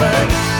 back.